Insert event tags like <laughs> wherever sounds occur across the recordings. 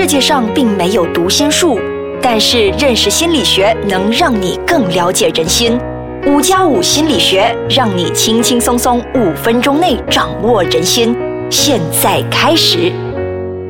世界上并没有读心术，但是认识心理学能让你更了解人心。五加五心理学让你轻轻松松五分钟内掌握人心。现在开始。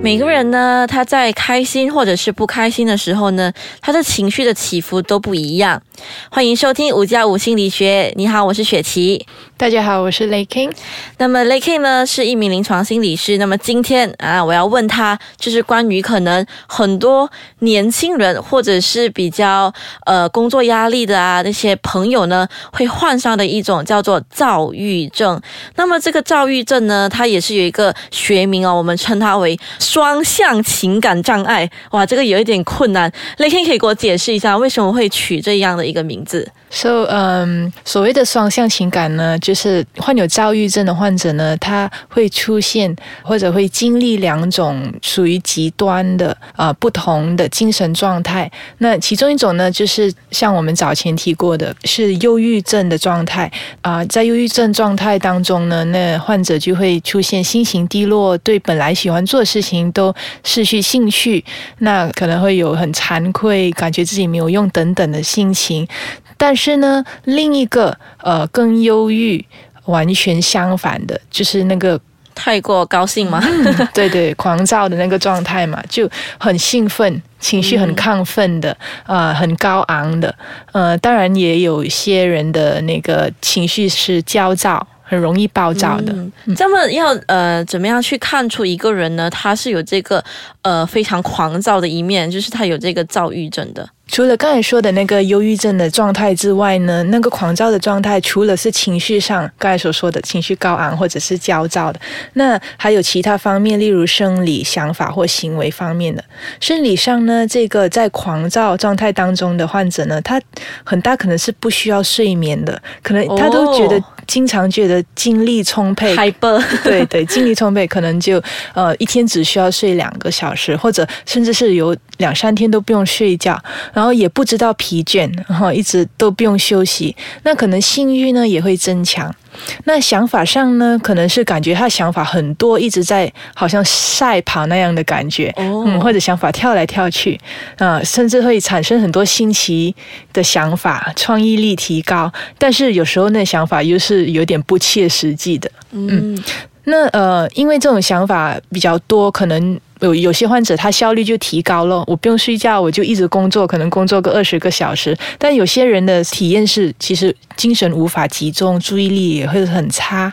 每个人呢，他在开心或者是不开心的时候呢，他的情绪的起伏都不一样。欢迎收听五加五心理学。你好，我是雪琪。大家好，我是雷 king。那么雷 king 呢是一名临床心理师。那么今天啊，我要问他，就是关于可能很多年轻人或者是比较呃工作压力的啊那些朋友呢，会患上的一种叫做躁郁症。那么这个躁郁症呢，它也是有一个学名哦，我们称它为双向情感障碍。哇，这个有一点困难。雷 king 可以给我解释一下，为什么会取这样的一个名字？So，嗯，所谓的双向情感呢，就是患有躁郁症的患者呢，他会出现或者会经历两种属于极端的啊不同的精神状态。那其中一种呢，就是像我们早前提过的，是忧郁症的状态啊。在忧郁症状态当中呢，那患者就会出现心情低落，对本来喜欢做的事情都失去兴趣，那可能会有很惭愧，感觉自己没有用等等的心情。但是呢，另一个呃跟忧郁，完全相反的，就是那个太过高兴吗？<laughs> 对对，狂躁的那个状态嘛，就很兴奋，情绪很亢奋的，呃，很高昂的。呃，当然也有些人的那个情绪是焦躁，很容易暴躁的。这么要呃，怎么样去看出一个人呢？他是有这个呃非常狂躁的一面，就是他有这个躁郁症的。除了刚才说的那个忧郁症的状态之外呢，那个狂躁的状态，除了是情绪上刚才所说的情绪高昂或者是焦躁的，那还有其他方面，例如生理、想法或行为方面的。生理上呢，这个在狂躁状态当中的患者呢，他很大可能是不需要睡眠的，可能他都觉得经常觉得精力充沛，hyper，<laughs> 对对，精力充沛，可能就呃一天只需要睡两个小时，或者甚至是有两三天都不用睡觉。然后也不知道疲倦，然后一直都不用休息，那可能性欲呢也会增强。那想法上呢，可能是感觉他想法很多，一直在好像赛跑那样的感觉，嗯，或者想法跳来跳去，啊，甚至会产生很多新奇的想法，创意力提高。但是有时候那想法又是有点不切实际的，嗯，那呃，因为这种想法比较多，可能。有有些患者他效率就提高了，我不用睡觉，我就一直工作，可能工作个二十个小时。但有些人的体验是，其实精神无法集中，注意力也会很差。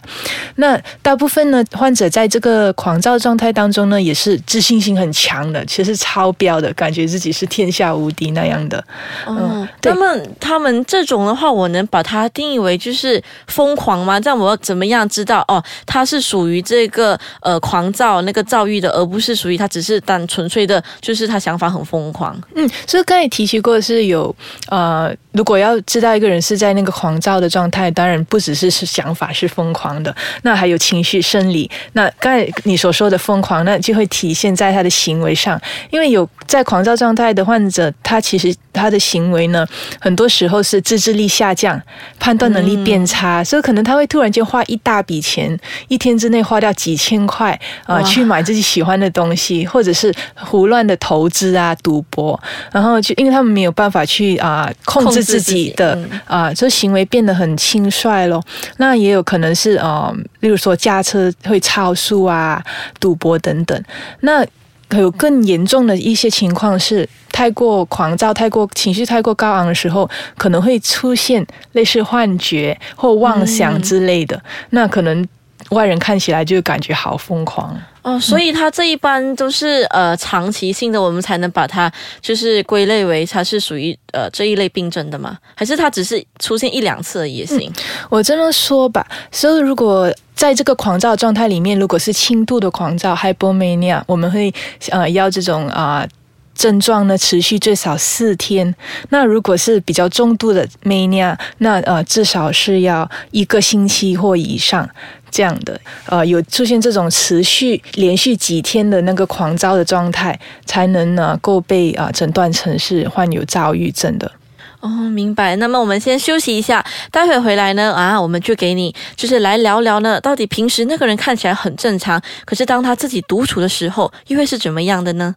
那大部分呢，患者在这个狂躁状态当中呢，也是自信心很强的，其实超标的，感觉自己是天下无敌那样的。嗯，那么他们这种的话，我能把它定义为就是疯狂吗？这样我要怎么样知道哦，他是属于这个呃狂躁那个躁郁的，而不是属于。他只是单纯粹的，就是他想法很疯狂。嗯，所以刚才提起过是有呃，如果要知道一个人是在那个狂躁的状态，当然不只是是想法是疯狂的，那还有情绪、生理。那刚才你所说的疯狂，那就会体现在他的行为上，因为有在狂躁状态的患者，他其实他的行为呢，很多时候是自制力下降，判断能力变差，所以可能他会突然间花一大笔钱，一天之内花掉几千块啊，去买自己喜欢的东西。或者是胡乱的投资啊，赌博，然后就因为他们没有办法去啊控制自己的啊，这行为变得很轻率咯。那也有可能是啊，例如说驾车会超速啊，赌博等等。那有更严重的一些情况是，太过狂躁、太过情绪太过高昂的时候，可能会出现类似幻觉或妄想之类的。那可能外人看起来就感觉好疯狂。哦，所以它这一般都是呃长期性的，我们才能把它就是归类为它是属于呃这一类病症的吗？还是它只是出现一两次也行？我这么说吧，所以如果在这个狂躁状态里面，如果是轻度的狂躁 （hypomania），我们会呃要这种啊症状呢持续最少四天。那如果是比较重度的 mania，那呃至少是要一个星期或以上。这样的，呃，有出现这种持续连续几天的那个狂躁的状态，才能呢够被啊诊断成是患有躁郁症的。哦，明白。那么我们先休息一下，待会回来呢啊，我们就给你就是来聊聊呢，到底平时那个人看起来很正常，可是当他自己独处的时候，又会是怎么样的呢？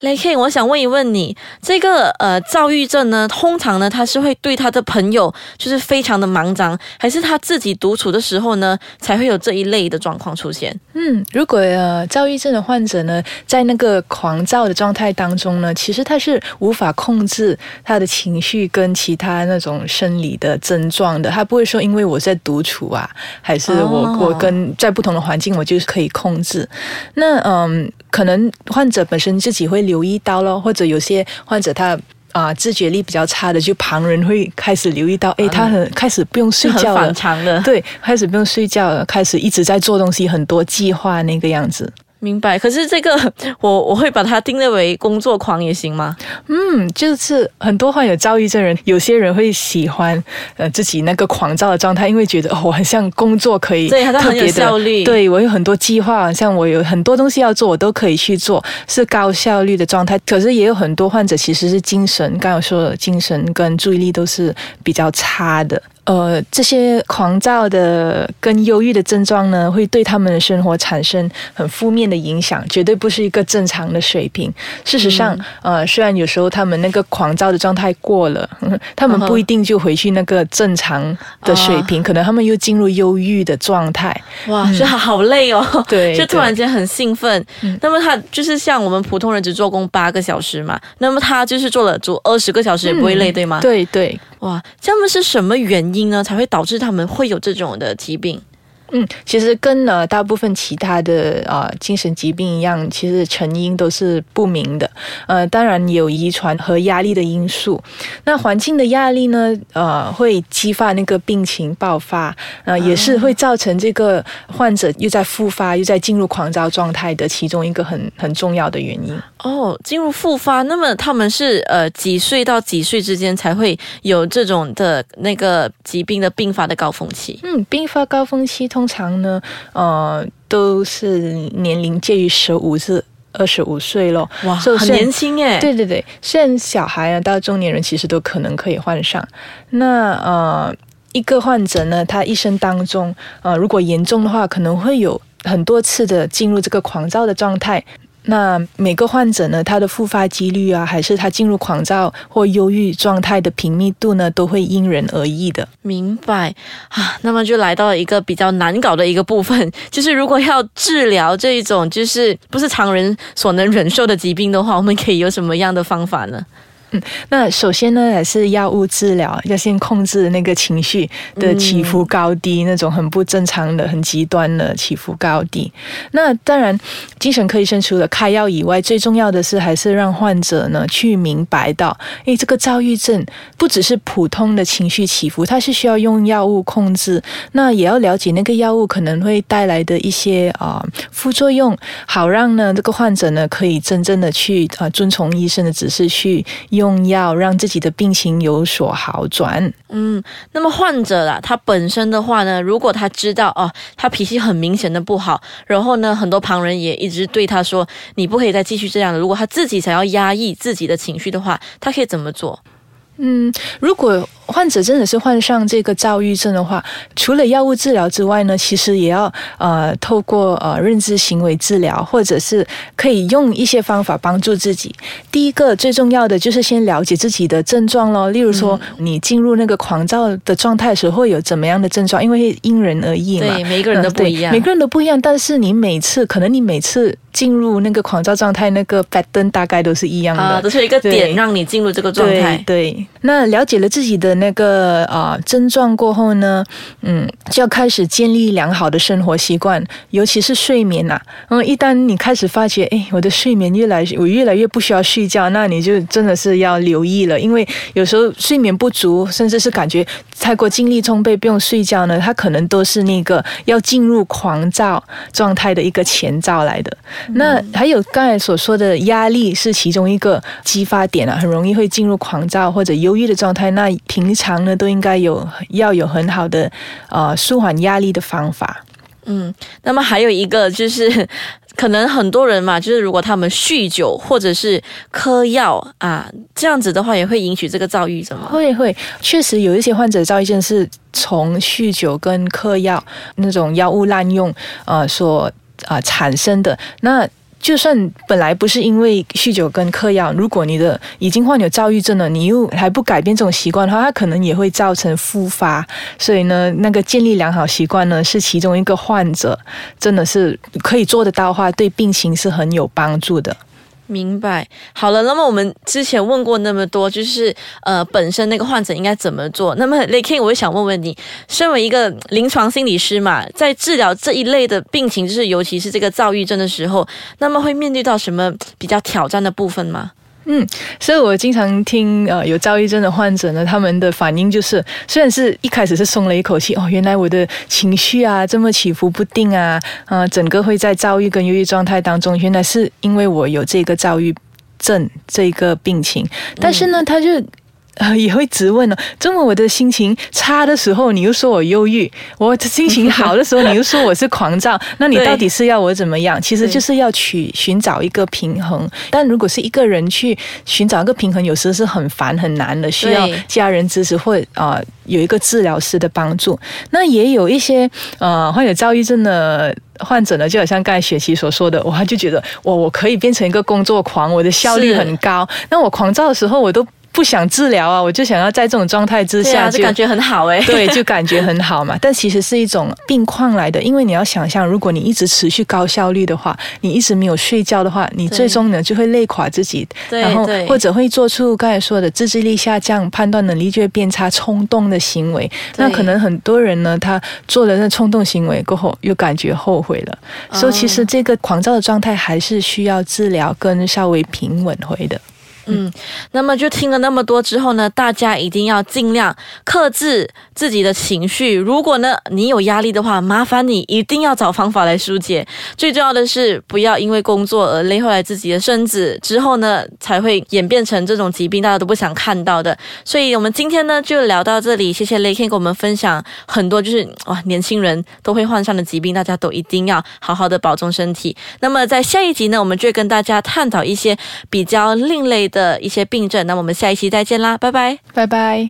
雷 K，我想问一问你，这个呃躁郁症呢，通常呢，他是会对他的朋友就是非常的忙张，还是他自己独处的时候呢，才会有这一类的状况出现？嗯，如果呃躁郁症的患者呢，在那个狂躁的状态当中呢，其实他是无法控制他的情绪跟其他那种生理的症状的，他不会说因为我在独处啊，还是我、哦我跟在不同的环境，我就是可以控制。那嗯，可能患者本身自己会留意到咯，或者有些患者他。啊，自觉力比较差的，就旁人会开始留意到，哎，他很开始不用睡觉了很反，常的，对，开始不用睡觉了，开始一直在做东西，很多计划那个样子。明白。可是这个我我会把它定位为工作狂也行吗？嗯，就是很多患有躁郁症人，有些人会喜欢呃自己那个狂躁的状态，因为觉得哦，我很像工作可以对特别的效率对我有很多计划，好像我有很多东西要做，我都可以去做，是高效率的状态。可是也有很多患者其实是精神，刚刚有说了，精神跟注意力都是比较差的。呃，这些狂躁的跟忧郁的症状呢，会对他们的生活产生很负面的影响，绝对不是一个正常的水平。事实上，呃，虽然有时候他们那个狂躁的状态过了，<laughs> 他们不一定就回去那个正常的水平，可能他们又进入忧郁的状态。哇，就好好累哦，对 <laughs> 就突然间很兴奋。那么他就是像我们普通人只做工八个小时嘛，那么他就是做了足二十个小时也不会累，对吗？对对，哇，这样是什么原因呢，才会导致他们会有这种的疾病？嗯，其实跟呃大部分其他的呃精神疾病一样，其实成因都是不明的。呃，当然有遗传和压力的因素。那环境的压力呢，呃，会激发那个病情爆发，呃，也是会造成这个患者又在复发，又在进入狂躁状态的其中一个很很重要的原因。哦，进入复发，那么他们是呃几岁到几岁之间才会有这种的那个疾病的并发的高峰期？嗯，并发高峰期通常呢，呃，都是年龄介于十五至二十五岁咯。哇，很年轻哎。对对对，虽然小孩啊到中年人其实都可能可以患上。那呃，一个患者呢，他一生当中，呃，如果严重的话，可能会有很多次的进入这个狂躁的状态。那每个患者呢，他的复发几率啊，还是他进入狂躁或忧郁状态的频密度呢，都会因人而异的。明白啊，那么就来到一个比较难搞的一个部分，就是如果要治疗这一种就是不是常人所能忍受的疾病的话，我们可以有什么样的方法呢？那首先呢，还是药物治疗，要先控制那个情绪的起伏高低，那种很不正常的、很极端的起伏高低。那当然，精神科医生除了开药以外，最重要的是还是让患者呢去明白到，诶，这个躁郁症不只是普通的情绪起伏，它是需要用药物控制。那也要了解那个药物可能会带来的一些啊、副作用，好让呢这个患者呢可以真正的去啊、遵从医生的指示去用药，让自己的病情有所好转。嗯，那么患者啦，他本身的话呢，如果他知道哦，他脾气很明显的不好，然后呢，很多旁人也一直对他说，你不可以再继续这样了。如果他自己想要压抑自己的情绪的话，他可以怎么做？嗯，如果患者真的是患上这个躁郁症的话，除了药物治疗之外呢，其实也要呃透过呃认知行为治疗，或者是可以用一些方法帮助自己。第一个最重要的就是先了解自己的症状咯，例如说、你进入那个狂躁的状态的时候会有怎么样的症状，因为因人而异嘛。对，每个人都嗯不一样。对每个人都不一样，但是你每次可能你每次进入那个狂躁状态，那个 pattern 大概都是一样的。啊，都是一个点让你进入这个状态。对对，那了解了自己的那个啊、症状过后呢，嗯，就要开始建立良好的生活习惯，尤其是睡眠呐、嗯，一旦你开始发觉，哎，我的睡眠越来我越来越不需要睡觉，那你就真的是要留意了，因为有时候睡眠不足，甚至是感觉太过精力充沛不用睡觉呢，它可能都是那个要进入狂躁状态的一个前兆来的。那还有刚才所说的压力是其中一个激发点啊，很容易会进入狂躁或者忧郁的状态。那平常呢都应该有要有很好的呃舒缓压力的方法。嗯，那么还有一个就是，可能很多人嘛，就是如果他们酗酒或者是嗑药啊，这样子的话，也会引起这个躁郁症吗？会会，确实有一些患者躁郁症是从酗酒跟嗑药那种药物滥用呃所啊、产生的。那就算本来不是因为酗酒跟嗑药，如果你的已经患有躁郁症了，你又还不改变这种习惯的话，它可能也会造成复发。所以呢，那个建立良好习惯呢，是其中一个患者真的是可以做得到的话，对病情是很有帮助的。明白，好了，那么我们之前问过那么多，就是呃，本身那个患者应该怎么做？那么 l a k i n 我也想问问你，身为一个临床心理师嘛，在治疗这一类的病情，就是尤其是这个躁郁症的时候，那么会面对到什么比较挑战的部分吗？嗯，所以我经常听呃有躁郁症的患者呢，他们的反应就是，虽然是一开始是松了一口气哦，原来我的情绪啊这么起伏不定啊，啊，整个会在躁郁跟忧郁状态当中，原来是因为我有这个躁郁症这个病情，但是呢，他就。啊，<laughs> 也会质问呢。这么我的心情差的时候，你又说我忧郁；我心情好的时候，你又说我是狂躁。<laughs> 那你到底是要我怎么样？其实就是要去寻找一个平衡。但如果是一个人去寻找一个平衡，有时是很烦很难的，需要家人支持或啊有一个治疗师的帮助。那也有一些呃患有躁郁症的患者呢，就好像刚才雪琪所说的，我就觉得我我可以变成一个工作狂，我的效率很高。那我狂躁的时候，我都。不想治疗啊，我就想要在这种状态之下，就感觉很好哎。<laughs> 对，就感觉很好嘛。但其实是一种病况来的，因为你要想象，如果你一直持续高效率的话，你一直没有睡觉的话，你最终呢就会累垮自己，然后或者会做出刚才说的自制力下降、判断能力就会变差、冲动的行为。那可能很多人呢，他做了那冲动行为过后，又感觉后悔了。所以其实这个狂躁的状态还是需要治疗跟稍微平稳回的。嗯，那么就听了那么多之后呢，大家一定要尽量克制自己的情绪。如果呢你有压力的话，麻烦你一定要找方法来疏解。最重要的是，不要因为工作而累坏了自己的身子，之后呢才会演变成这种疾病，大家都不想看到的。所以，我们今天呢就聊到这里，谢谢雷 Ken 给我们分享很多，就是哇年轻人都会患上的疾病，大家都一定要好好的保重身体。那么在下一集呢，我们就会跟大家探讨一些比较另类的。的一些病症，那我们下一期再见啦，拜拜，拜拜。